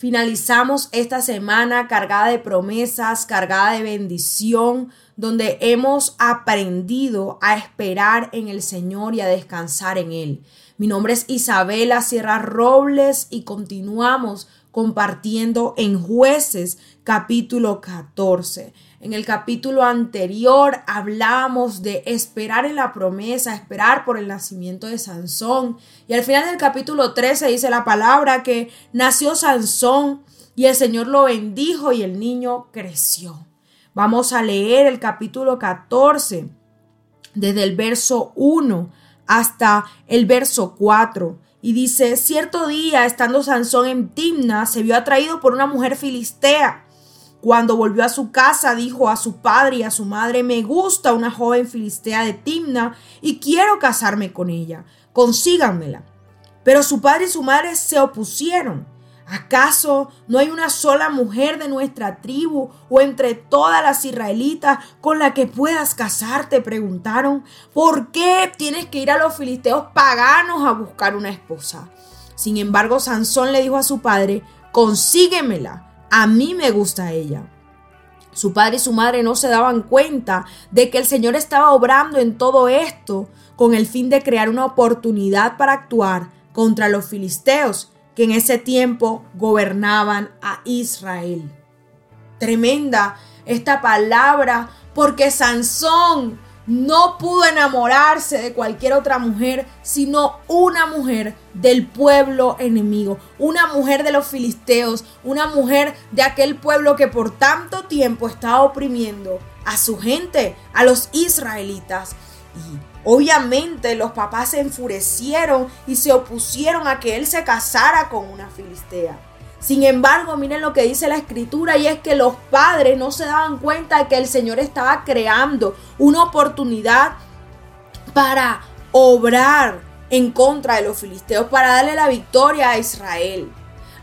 Finalizamos esta semana cargada de promesas, cargada de bendición, donde hemos aprendido a esperar en el Señor y a descansar en Él. Mi nombre es Isabela Sierra Robles y continuamos compartiendo en jueces capítulo 14. En el capítulo anterior hablábamos de esperar en la promesa, esperar por el nacimiento de Sansón. Y al final del capítulo 13 dice la palabra que nació Sansón y el Señor lo bendijo y el niño creció. Vamos a leer el capítulo 14 desde el verso 1 hasta el verso 4. Y dice, cierto día, estando Sansón en Timna, se vio atraído por una mujer filistea cuando volvió a su casa, dijo a su padre y a su madre, me gusta una joven filistea de Timna y quiero casarme con ella. Consíganmela. Pero su padre y su madre se opusieron. ¿Acaso no hay una sola mujer de nuestra tribu o entre todas las israelitas con la que puedas casarte? Preguntaron. ¿Por qué tienes que ir a los filisteos paganos a buscar una esposa? Sin embargo, Sansón le dijo a su padre, consíguemela a mí me gusta ella. Su padre y su madre no se daban cuenta de que el Señor estaba obrando en todo esto con el fin de crear una oportunidad para actuar contra los filisteos que en ese tiempo gobernaban a Israel. Tremenda esta palabra porque Sansón no pudo enamorarse de cualquier otra mujer, sino una mujer del pueblo enemigo, una mujer de los filisteos, una mujer de aquel pueblo que por tanto tiempo estaba oprimiendo a su gente, a los israelitas. Y obviamente los papás se enfurecieron y se opusieron a que él se casara con una filistea. Sin embargo, miren lo que dice la escritura y es que los padres no se daban cuenta de que el Señor estaba creando una oportunidad para obrar en contra de los filisteos, para darle la victoria a Israel.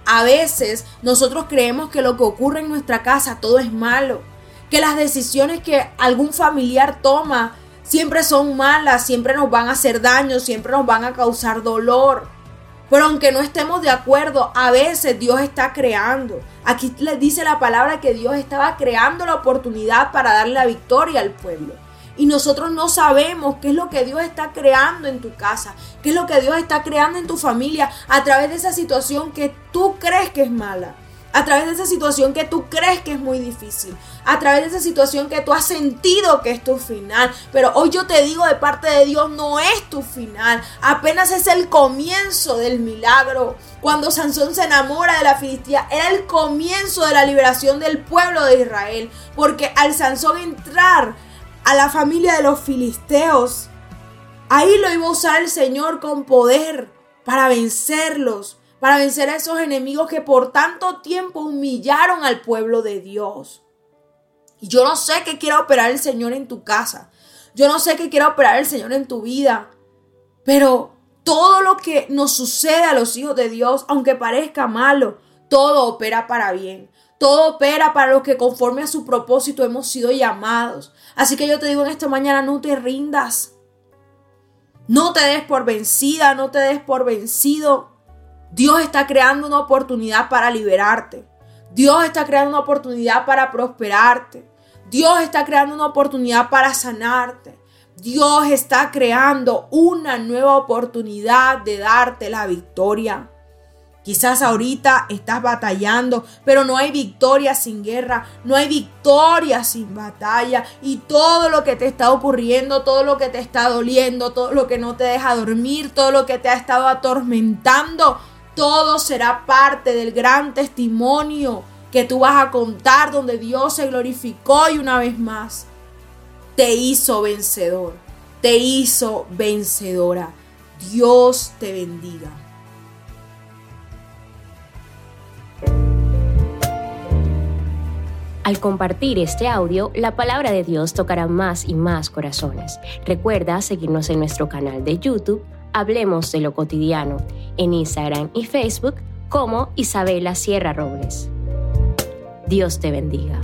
A veces nosotros creemos que lo que ocurre en nuestra casa todo es malo, que las decisiones que algún familiar toma siempre son malas, siempre nos van a hacer daño, siempre nos van a causar dolor. Pero aunque no estemos de acuerdo, a veces Dios está creando. Aquí les dice la palabra que Dios estaba creando la oportunidad para darle la victoria al pueblo. Y nosotros no sabemos qué es lo que Dios está creando en tu casa, qué es lo que Dios está creando en tu familia a través de esa situación que tú crees que es mala a través de esa situación que tú crees que es muy difícil, a través de esa situación que tú has sentido que es tu final. Pero hoy yo te digo de parte de Dios, no es tu final, apenas es el comienzo del milagro. Cuando Sansón se enamora de la Filistia, era el comienzo de la liberación del pueblo de Israel, porque al Sansón entrar a la familia de los filisteos, ahí lo iba a usar el Señor con poder para vencerlos para vencer a esos enemigos que por tanto tiempo humillaron al pueblo de Dios. Y yo no sé qué quiera operar el Señor en tu casa. Yo no sé qué quiera operar el Señor en tu vida. Pero todo lo que nos sucede a los hijos de Dios, aunque parezca malo, todo opera para bien. Todo opera para los que conforme a su propósito hemos sido llamados. Así que yo te digo en esta mañana, no te rindas. No te des por vencida, no te des por vencido. Dios está creando una oportunidad para liberarte. Dios está creando una oportunidad para prosperarte. Dios está creando una oportunidad para sanarte. Dios está creando una nueva oportunidad de darte la victoria. Quizás ahorita estás batallando, pero no hay victoria sin guerra, no hay victoria sin batalla. Y todo lo que te está ocurriendo, todo lo que te está doliendo, todo lo que no te deja dormir, todo lo que te ha estado atormentando, todo será parte del gran testimonio que tú vas a contar donde Dios se glorificó y una vez más te hizo vencedor, te hizo vencedora. Dios te bendiga. Al compartir este audio, la palabra de Dios tocará más y más corazones. Recuerda seguirnos en nuestro canal de YouTube, Hablemos de lo cotidiano, en Instagram y Facebook como Isabela Sierra Robles. Dios te bendiga.